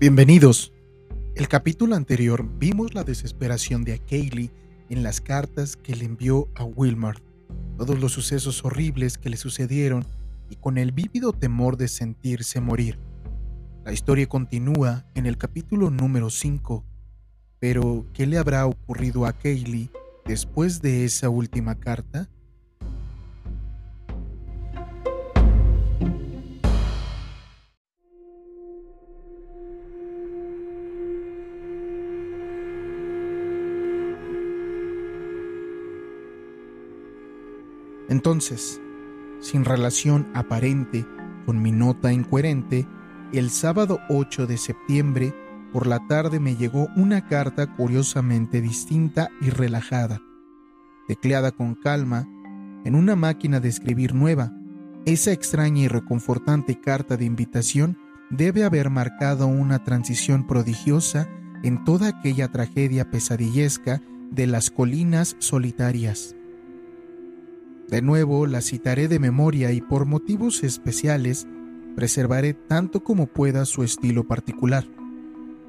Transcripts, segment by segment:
Bienvenidos. El capítulo anterior vimos la desesperación de Kaylee en las cartas que le envió a Wilmar, todos los sucesos horribles que le sucedieron y con el vívido temor de sentirse morir. La historia continúa en el capítulo número 5, pero ¿qué le habrá ocurrido a Kaylee después de esa última carta? Entonces, sin relación aparente con mi nota incoherente, el sábado 8 de septiembre por la tarde me llegó una carta curiosamente distinta y relajada, tecleada con calma en una máquina de escribir nueva. Esa extraña y reconfortante carta de invitación debe haber marcado una transición prodigiosa en toda aquella tragedia pesadillesca de las colinas solitarias. De nuevo la citaré de memoria y por motivos especiales preservaré tanto como pueda su estilo particular.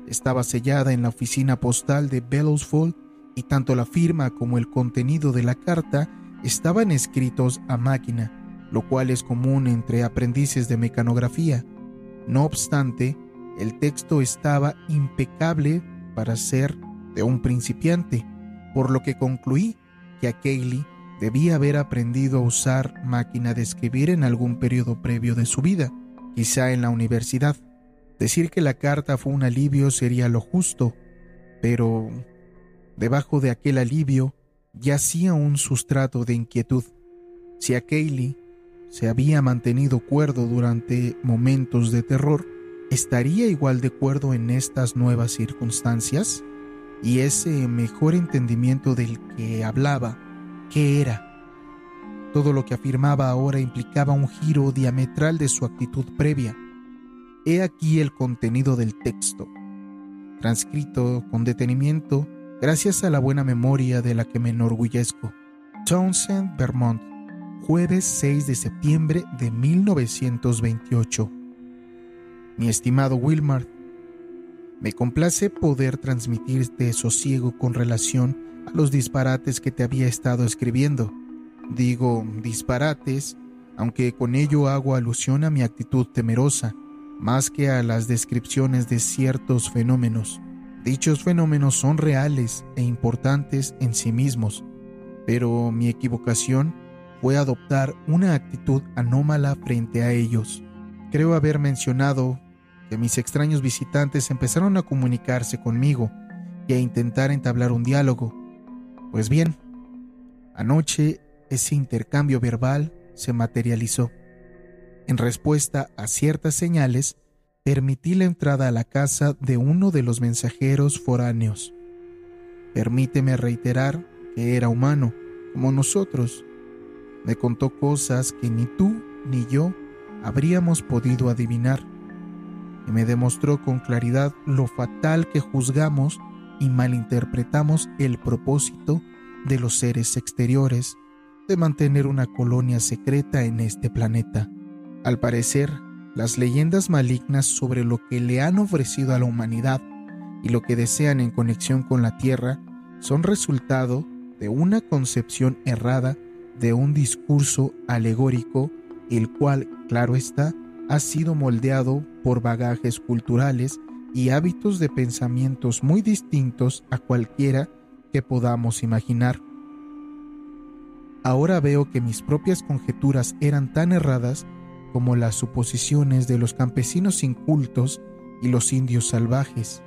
Estaba sellada en la oficina postal de Bellowsford y tanto la firma como el contenido de la carta estaban escritos a máquina, lo cual es común entre aprendices de mecanografía. No obstante, el texto estaba impecable para ser de un principiante, por lo que concluí que a Kaylee debía haber aprendido a usar máquina de escribir en algún periodo previo de su vida, quizá en la universidad. Decir que la carta fue un alivio sería lo justo, pero debajo de aquel alivio yacía un sustrato de inquietud. Si a Kaylee se había mantenido cuerdo durante momentos de terror, ¿estaría igual de cuerdo en estas nuevas circunstancias? Y ese mejor entendimiento del que hablaba qué era. Todo lo que afirmaba ahora implicaba un giro diametral de su actitud previa. He aquí el contenido del texto, transcrito con detenimiento gracias a la buena memoria de la que me enorgullezco. Townsend, Vermont, jueves 6 de septiembre de 1928. Mi estimado Wilmar, me complace poder transmitirte sosiego con relación a los disparates que te había estado escribiendo. Digo disparates, aunque con ello hago alusión a mi actitud temerosa, más que a las descripciones de ciertos fenómenos. Dichos fenómenos son reales e importantes en sí mismos, pero mi equivocación fue adoptar una actitud anómala frente a ellos. Creo haber mencionado que mis extraños visitantes empezaron a comunicarse conmigo y a intentar entablar un diálogo, pues bien, anoche ese intercambio verbal se materializó. En respuesta a ciertas señales, permití la entrada a la casa de uno de los mensajeros foráneos. Permíteme reiterar que era humano, como nosotros. Me contó cosas que ni tú ni yo habríamos podido adivinar, y me demostró con claridad lo fatal que juzgamos y malinterpretamos el propósito de los seres exteriores de mantener una colonia secreta en este planeta. Al parecer, las leyendas malignas sobre lo que le han ofrecido a la humanidad y lo que desean en conexión con la Tierra son resultado de una concepción errada de un discurso alegórico, el cual, claro está, ha sido moldeado por bagajes culturales y hábitos de pensamientos muy distintos a cualquiera que podamos imaginar. Ahora veo que mis propias conjeturas eran tan erradas como las suposiciones de los campesinos incultos y los indios salvajes.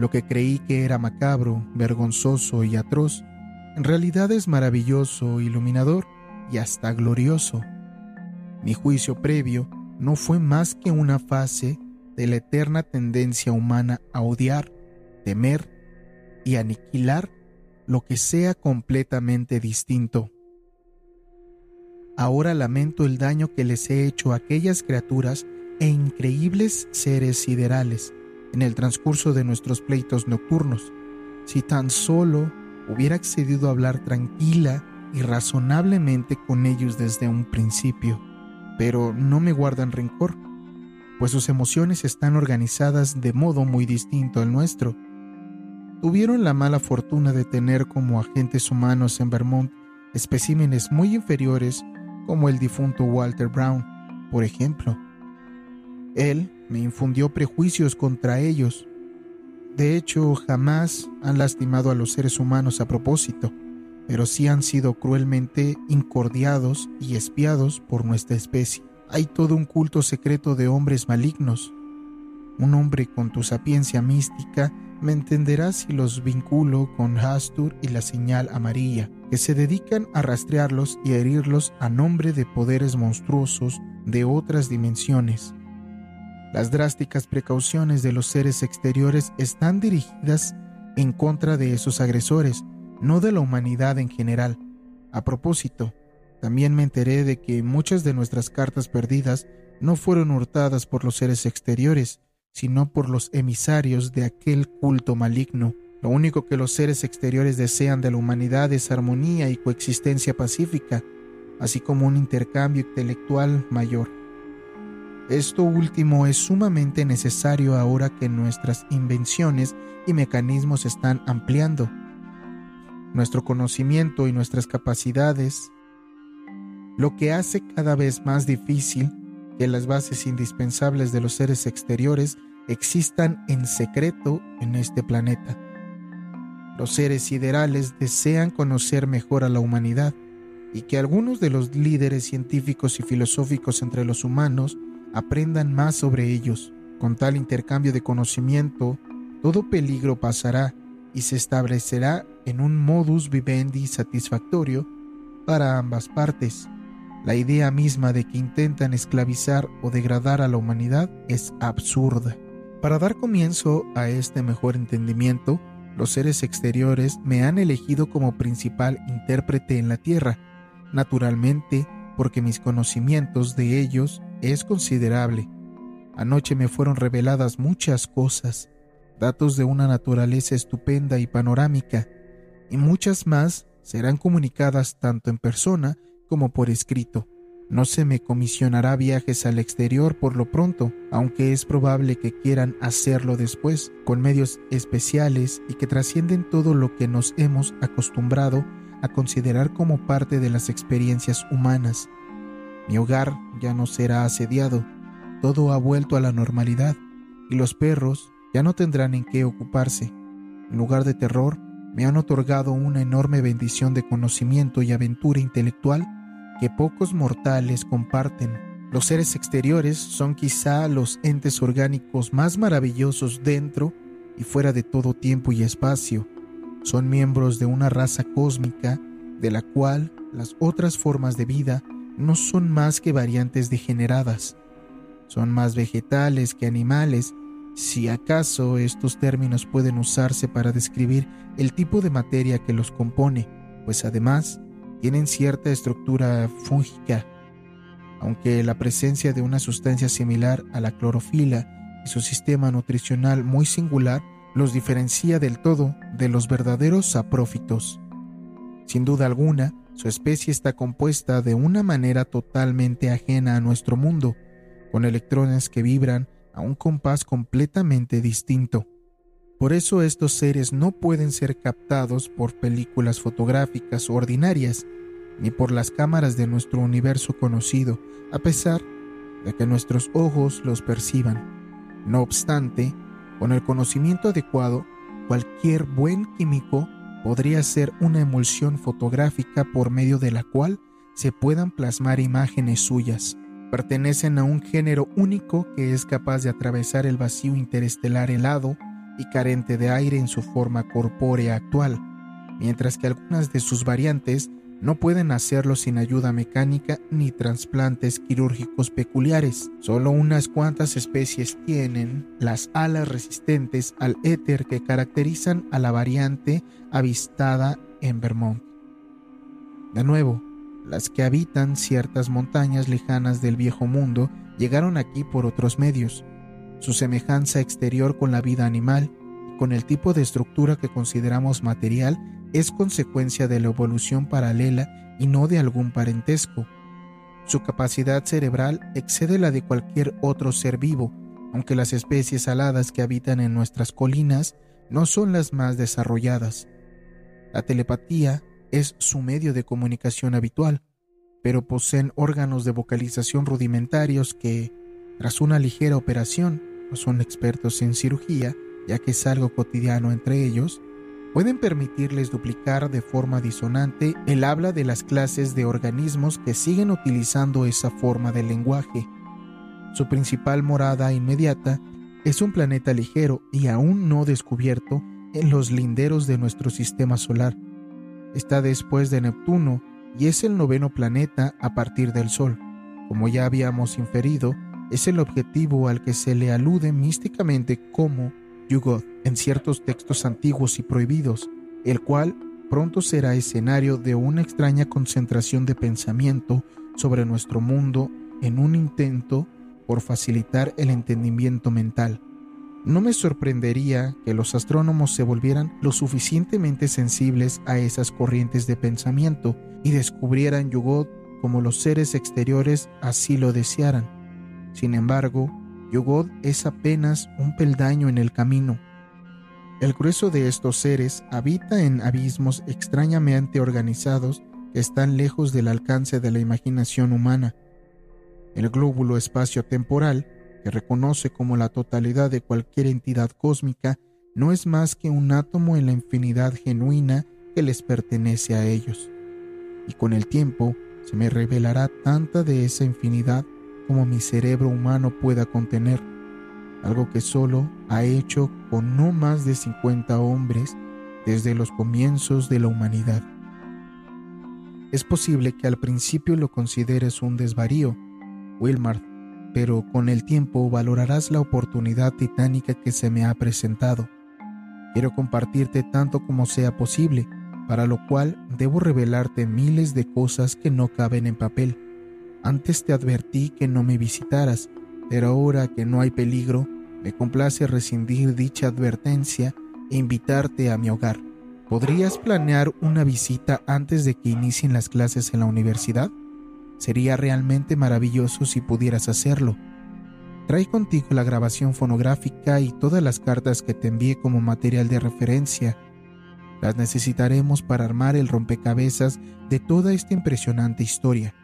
Lo que creí que era macabro, vergonzoso y atroz, en realidad es maravilloso, iluminador y hasta glorioso. Mi juicio previo no fue más que una fase de la eterna tendencia humana a odiar, temer y aniquilar lo que sea completamente distinto. Ahora lamento el daño que les he hecho a aquellas criaturas e increíbles seres siderales en el transcurso de nuestros pleitos nocturnos. Si tan solo hubiera accedido a hablar tranquila y razonablemente con ellos desde un principio. Pero no me guardan rencor pues sus emociones están organizadas de modo muy distinto al nuestro. Tuvieron la mala fortuna de tener como agentes humanos en Vermont especímenes muy inferiores como el difunto Walter Brown, por ejemplo. Él me infundió prejuicios contra ellos. De hecho, jamás han lastimado a los seres humanos a propósito, pero sí han sido cruelmente incordiados y espiados por nuestra especie. Hay todo un culto secreto de hombres malignos. Un hombre con tu sapiencia mística me entenderá si los vinculo con Hastur y la señal amarilla, que se dedican a rastrearlos y a herirlos a nombre de poderes monstruosos de otras dimensiones. Las drásticas precauciones de los seres exteriores están dirigidas en contra de esos agresores, no de la humanidad en general. A propósito, también me enteré de que muchas de nuestras cartas perdidas no fueron hurtadas por los seres exteriores, sino por los emisarios de aquel culto maligno. Lo único que los seres exteriores desean de la humanidad es armonía y coexistencia pacífica, así como un intercambio intelectual mayor. Esto último es sumamente necesario ahora que nuestras invenciones y mecanismos están ampliando. Nuestro conocimiento y nuestras capacidades, lo que hace cada vez más difícil que las bases indispensables de los seres exteriores existan en secreto en este planeta. Los seres siderales desean conocer mejor a la humanidad y que algunos de los líderes científicos y filosóficos entre los humanos aprendan más sobre ellos. Con tal intercambio de conocimiento, todo peligro pasará y se establecerá en un modus vivendi satisfactorio para ambas partes. La idea misma de que intentan esclavizar o degradar a la humanidad es absurda. Para dar comienzo a este mejor entendimiento, los seres exteriores me han elegido como principal intérprete en la Tierra, naturalmente porque mis conocimientos de ellos es considerable. Anoche me fueron reveladas muchas cosas, datos de una naturaleza estupenda y panorámica, y muchas más serán comunicadas tanto en persona como por escrito. No se me comisionará viajes al exterior por lo pronto, aunque es probable que quieran hacerlo después, con medios especiales y que trascienden todo lo que nos hemos acostumbrado a considerar como parte de las experiencias humanas. Mi hogar ya no será asediado, todo ha vuelto a la normalidad, y los perros ya no tendrán en qué ocuparse. En lugar de terror, me han otorgado una enorme bendición de conocimiento y aventura intelectual que pocos mortales comparten. Los seres exteriores son quizá los entes orgánicos más maravillosos dentro y fuera de todo tiempo y espacio. Son miembros de una raza cósmica de la cual las otras formas de vida no son más que variantes degeneradas. Son más vegetales que animales, si acaso estos términos pueden usarse para describir el tipo de materia que los compone, pues además tienen cierta estructura fúngica, aunque la presencia de una sustancia similar a la clorofila y su sistema nutricional muy singular los diferencia del todo de los verdaderos saprófitos. Sin duda alguna, su especie está compuesta de una manera totalmente ajena a nuestro mundo, con electrones que vibran a un compás completamente distinto. Por eso estos seres no pueden ser captados por películas fotográficas ordinarias, ni por las cámaras de nuestro universo conocido, a pesar de que nuestros ojos los perciban. No obstante, con el conocimiento adecuado, cualquier buen químico podría hacer una emulsión fotográfica por medio de la cual se puedan plasmar imágenes suyas. Pertenecen a un género único que es capaz de atravesar el vacío interestelar helado y carente de aire en su forma corpórea actual, mientras que algunas de sus variantes no pueden hacerlo sin ayuda mecánica ni trasplantes quirúrgicos peculiares. Solo unas cuantas especies tienen las alas resistentes al éter que caracterizan a la variante avistada en Vermont. De nuevo, las que habitan ciertas montañas lejanas del viejo mundo llegaron aquí por otros medios, su semejanza exterior con la vida animal y con el tipo de estructura que consideramos material es consecuencia de la evolución paralela y no de algún parentesco. Su capacidad cerebral excede la de cualquier otro ser vivo, aunque las especies aladas que habitan en nuestras colinas no son las más desarrolladas. La telepatía es su medio de comunicación habitual, pero poseen órganos de vocalización rudimentarios que, tras una ligera operación, son expertos en cirugía, ya que es algo cotidiano entre ellos, pueden permitirles duplicar de forma disonante el habla de las clases de organismos que siguen utilizando esa forma de lenguaje. Su principal morada inmediata es un planeta ligero y aún no descubierto en los linderos de nuestro sistema solar. Está después de Neptuno y es el noveno planeta a partir del Sol. Como ya habíamos inferido, es el objetivo al que se le alude místicamente como Yugoth en ciertos textos antiguos y prohibidos, el cual pronto será escenario de una extraña concentración de pensamiento sobre nuestro mundo en un intento por facilitar el entendimiento mental. No me sorprendería que los astrónomos se volvieran lo suficientemente sensibles a esas corrientes de pensamiento y descubrieran Yugoth como los seres exteriores así lo desearan. Sin embargo, Yogod es apenas un peldaño en el camino. El grueso de estos seres habita en abismos extrañamente organizados que están lejos del alcance de la imaginación humana. El glóbulo espacio-temporal, que reconoce como la totalidad de cualquier entidad cósmica, no es más que un átomo en la infinidad genuina que les pertenece a ellos. Y con el tiempo se me revelará tanta de esa infinidad como mi cerebro humano pueda contener, algo que solo ha hecho con no más de 50 hombres desde los comienzos de la humanidad. Es posible que al principio lo consideres un desvarío, Wilmar, pero con el tiempo valorarás la oportunidad titánica que se me ha presentado. Quiero compartirte tanto como sea posible, para lo cual debo revelarte miles de cosas que no caben en papel antes te advertí que no me visitaras, pero ahora que no hay peligro, me complace rescindir dicha advertencia e invitarte a mi hogar. ¿Podrías planear una visita antes de que inicien las clases en la universidad? Sería realmente maravilloso si pudieras hacerlo. Trae contigo la grabación fonográfica y todas las cartas que te envié como material de referencia. Las necesitaremos para armar el rompecabezas de toda esta impresionante historia.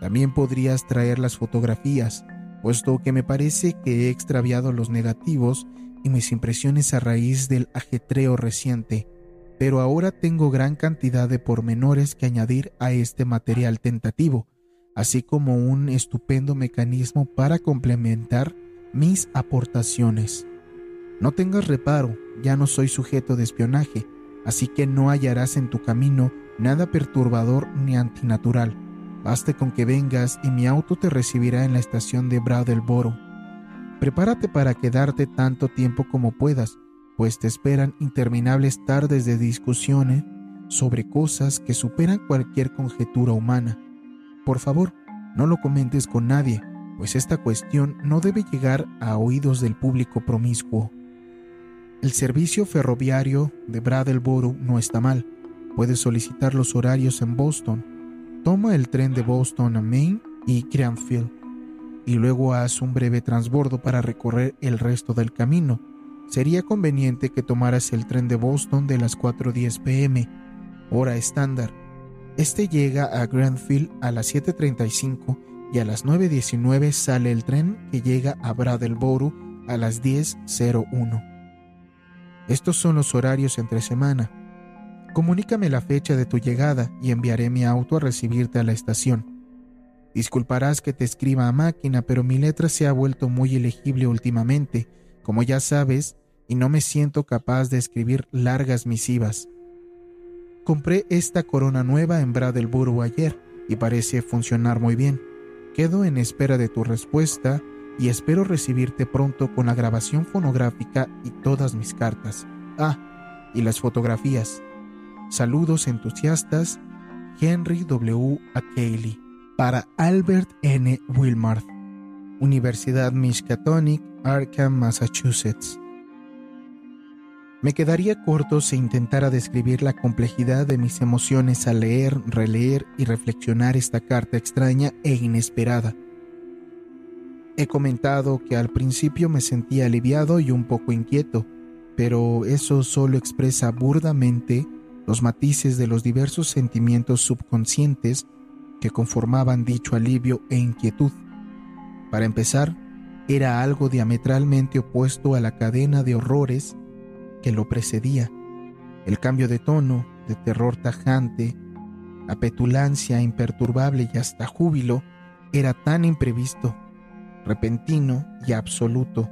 También podrías traer las fotografías, puesto que me parece que he extraviado los negativos y mis impresiones a raíz del ajetreo reciente, pero ahora tengo gran cantidad de pormenores que añadir a este material tentativo, así como un estupendo mecanismo para complementar mis aportaciones. No tengas reparo, ya no soy sujeto de espionaje, así que no hallarás en tu camino nada perturbador ni antinatural Baste con que vengas y mi auto te recibirá en la estación de Brattleboro. Prepárate para quedarte tanto tiempo como puedas, pues te esperan interminables tardes de discusiones sobre cosas que superan cualquier conjetura humana. Por favor, no lo comentes con nadie, pues esta cuestión no debe llegar a oídos del público promiscuo. El servicio ferroviario de Brattleboro no está mal. Puedes solicitar los horarios en Boston Toma el tren de Boston a Maine y Cranfield y luego haz un breve transbordo para recorrer el resto del camino. Sería conveniente que tomaras el tren de Boston de las 4.10 pm, hora estándar. Este llega a Granfield a las 7.35 y a las 9.19 sale el tren que llega a Brattleboro a las 10.01. Estos son los horarios entre semana. Comunícame la fecha de tu llegada y enviaré mi auto a recibirte a la estación. Disculparás que te escriba a máquina, pero mi letra se ha vuelto muy ilegible últimamente, como ya sabes, y no me siento capaz de escribir largas misivas. Compré esta corona nueva en Bradleboro ayer y parece funcionar muy bien. Quedo en espera de tu respuesta y espero recibirte pronto con la grabación fonográfica y todas mis cartas. Ah, y las fotografías. Saludos entusiastas, Henry W. Acaley. Para Albert N. Wilmarth, Universidad Miskatonic, Arkham, Massachusetts. Me quedaría corto si intentara describir la complejidad de mis emociones al leer, releer y reflexionar esta carta extraña e inesperada. He comentado que al principio me sentía aliviado y un poco inquieto, pero eso solo expresa burdamente los matices de los diversos sentimientos subconscientes que conformaban dicho alivio e inquietud. Para empezar, era algo diametralmente opuesto a la cadena de horrores que lo precedía. El cambio de tono, de terror tajante, a petulancia imperturbable y hasta júbilo, era tan imprevisto, repentino y absoluto.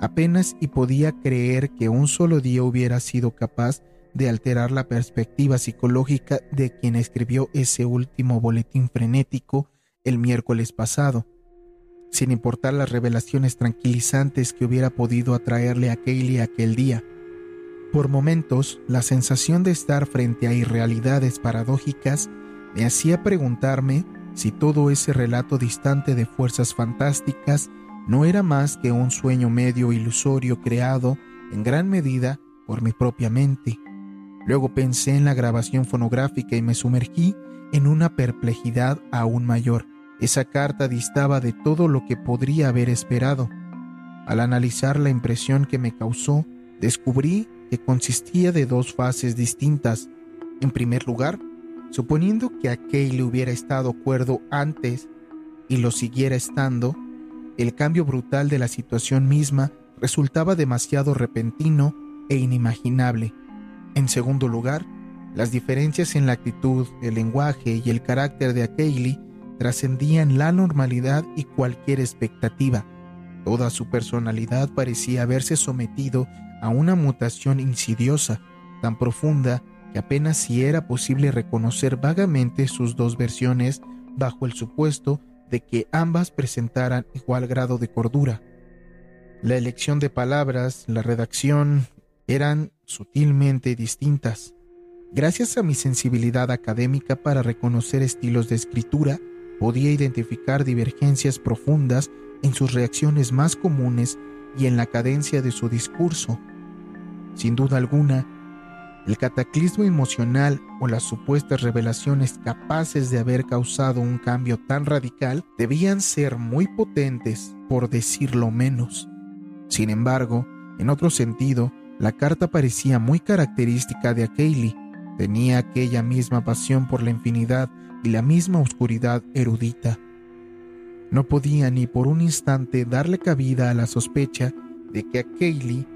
Apenas y podía creer que un solo día hubiera sido capaz de alterar la perspectiva psicológica de quien escribió ese último boletín frenético el miércoles pasado, sin importar las revelaciones tranquilizantes que hubiera podido atraerle a Kaylee aquel día. Por momentos, la sensación de estar frente a irrealidades paradójicas me hacía preguntarme si todo ese relato distante de fuerzas fantásticas no era más que un sueño medio ilusorio creado en gran medida por mi propia mente. Luego pensé en la grabación fonográfica y me sumergí en una perplejidad aún mayor. Esa carta distaba de todo lo que podría haber esperado. Al analizar la impresión que me causó, descubrí que consistía de dos fases distintas. En primer lugar, suponiendo que le hubiera estado cuerdo antes y lo siguiera estando, el cambio brutal de la situación misma resultaba demasiado repentino e inimaginable. En segundo lugar, las diferencias en la actitud, el lenguaje y el carácter de Akeli trascendían la normalidad y cualquier expectativa. Toda su personalidad parecía haberse sometido a una mutación insidiosa, tan profunda que apenas si era posible reconocer vagamente sus dos versiones bajo el supuesto de que ambas presentaran igual grado de cordura. La elección de palabras, la redacción, eran sutilmente distintas. Gracias a mi sensibilidad académica para reconocer estilos de escritura, podía identificar divergencias profundas en sus reacciones más comunes y en la cadencia de su discurso, sin duda alguna, el cataclismo emocional o las supuestas revelaciones capaces de haber causado un cambio tan radical debían ser muy potentes, por decirlo menos. Sin embargo, en otro sentido, la carta parecía muy característica de Akeli. Tenía aquella misma pasión por la infinidad y la misma oscuridad erudita. No podía ni por un instante darle cabida a la sospecha de que Akeli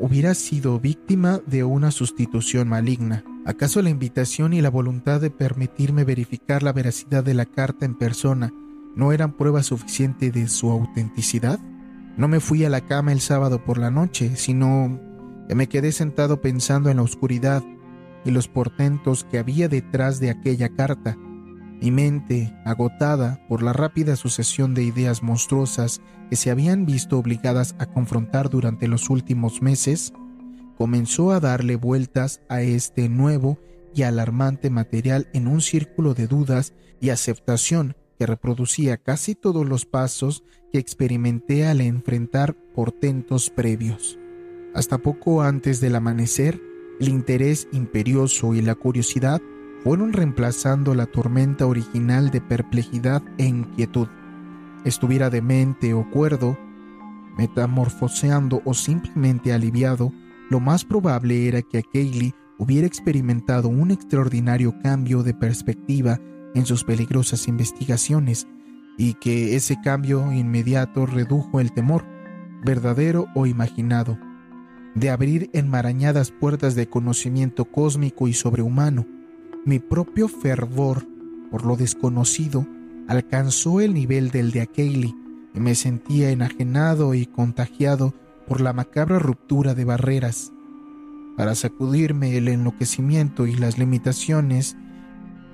hubiera sido víctima de una sustitución maligna. ¿Acaso la invitación y la voluntad de permitirme verificar la veracidad de la carta en persona no eran prueba suficiente de su autenticidad? No me fui a la cama el sábado por la noche, sino que me quedé sentado pensando en la oscuridad y los portentos que había detrás de aquella carta. Mi mente, agotada por la rápida sucesión de ideas monstruosas que se habían visto obligadas a confrontar durante los últimos meses, comenzó a darle vueltas a este nuevo y alarmante material en un círculo de dudas y aceptación que reproducía casi todos los pasos que experimenté al enfrentar portentos previos. Hasta poco antes del amanecer, el interés imperioso y la curiosidad fueron reemplazando la tormenta original de perplejidad e inquietud. Estuviera demente o cuerdo, metamorfoseando o simplemente aliviado, lo más probable era que Kaylee hubiera experimentado un extraordinario cambio de perspectiva en sus peligrosas investigaciones y que ese cambio inmediato redujo el temor, verdadero o imaginado, de abrir enmarañadas puertas de conocimiento cósmico y sobrehumano, mi propio fervor por lo desconocido alcanzó el nivel del de Akeli y me sentía enajenado y contagiado por la macabra ruptura de barreras. Para sacudirme el enloquecimiento y las limitaciones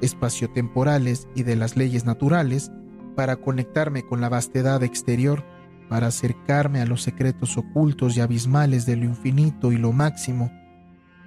espaciotemporales y de las leyes naturales, para conectarme con la vastedad exterior, para acercarme a los secretos ocultos y abismales de lo infinito y lo máximo,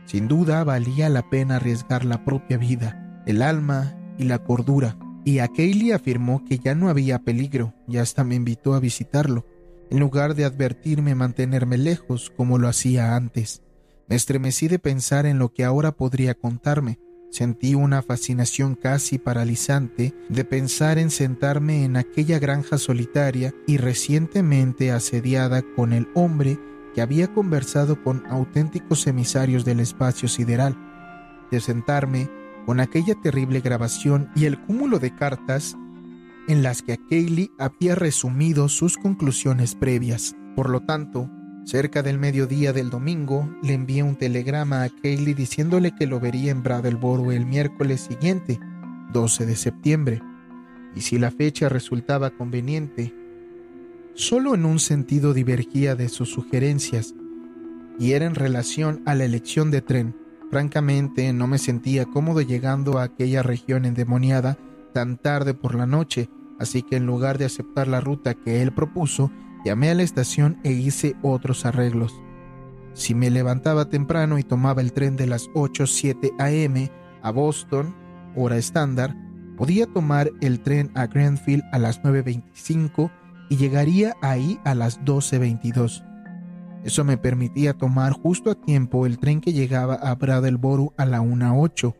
sin duda valía la pena arriesgar la propia vida, el alma y la cordura. Y a afirmó que ya no había peligro y hasta me invitó a visitarlo, en lugar de advertirme mantenerme lejos como lo hacía antes. Me estremecí de pensar en lo que ahora podría contarme. Sentí una fascinación casi paralizante de pensar en sentarme en aquella granja solitaria y recientemente asediada con el hombre que había conversado con auténticos emisarios del espacio sideral, de sentarme con aquella terrible grabación y el cúmulo de cartas en las que Kaylee había resumido sus conclusiones previas. Por lo tanto, cerca del mediodía del domingo, le envié un telegrama a Kaylee diciéndole que lo vería en Bradleboro el miércoles siguiente, 12 de septiembre, y si la fecha resultaba conveniente, solo en un sentido divergía de sus sugerencias, y era en relación a la elección de tren. Francamente, no me sentía cómodo llegando a aquella región endemoniada tan tarde por la noche, así que en lugar de aceptar la ruta que él propuso, llamé a la estación e hice otros arreglos. Si me levantaba temprano y tomaba el tren de las 8.07 am a Boston, hora estándar, podía tomar el tren a Grandfield a las 9.25 y llegaría ahí a las 12.22. Eso me permitía tomar justo a tiempo el tren que llegaba a Brattleboro a la 1.08,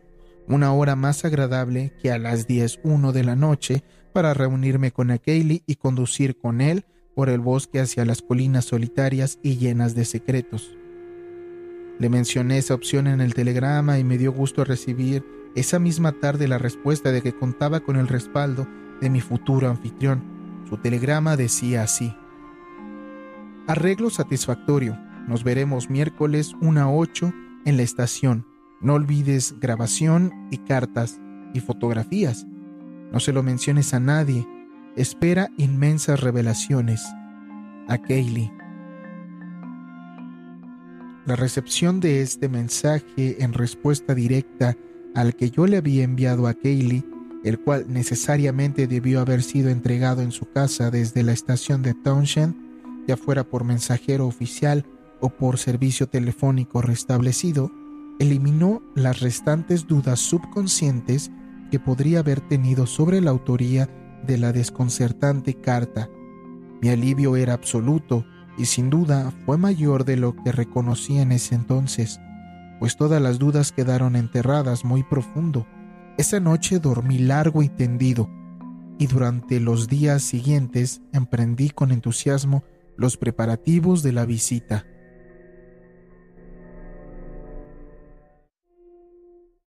una hora más agradable que a las 10.01 de la noche para reunirme con Kaylee y conducir con él por el bosque hacia las colinas solitarias y llenas de secretos. Le mencioné esa opción en el telegrama y me dio gusto recibir esa misma tarde la respuesta de que contaba con el respaldo de mi futuro anfitrión. Su telegrama decía así. Arreglo satisfactorio. Nos veremos miércoles 1 a 8 en la estación. No olvides grabación y cartas y fotografías. No se lo menciones a nadie. Espera inmensas revelaciones. A Kaylee. La recepción de este mensaje en respuesta directa al que yo le había enviado a Kaylee, el cual necesariamente debió haber sido entregado en su casa desde la estación de Townshend, ya fuera por mensajero oficial o por servicio telefónico restablecido, eliminó las restantes dudas subconscientes que podría haber tenido sobre la autoría de la desconcertante carta. Mi alivio era absoluto y sin duda fue mayor de lo que reconocí en ese entonces, pues todas las dudas quedaron enterradas muy profundo. Esa noche dormí largo y tendido, y durante los días siguientes emprendí con entusiasmo los preparativos de la visita.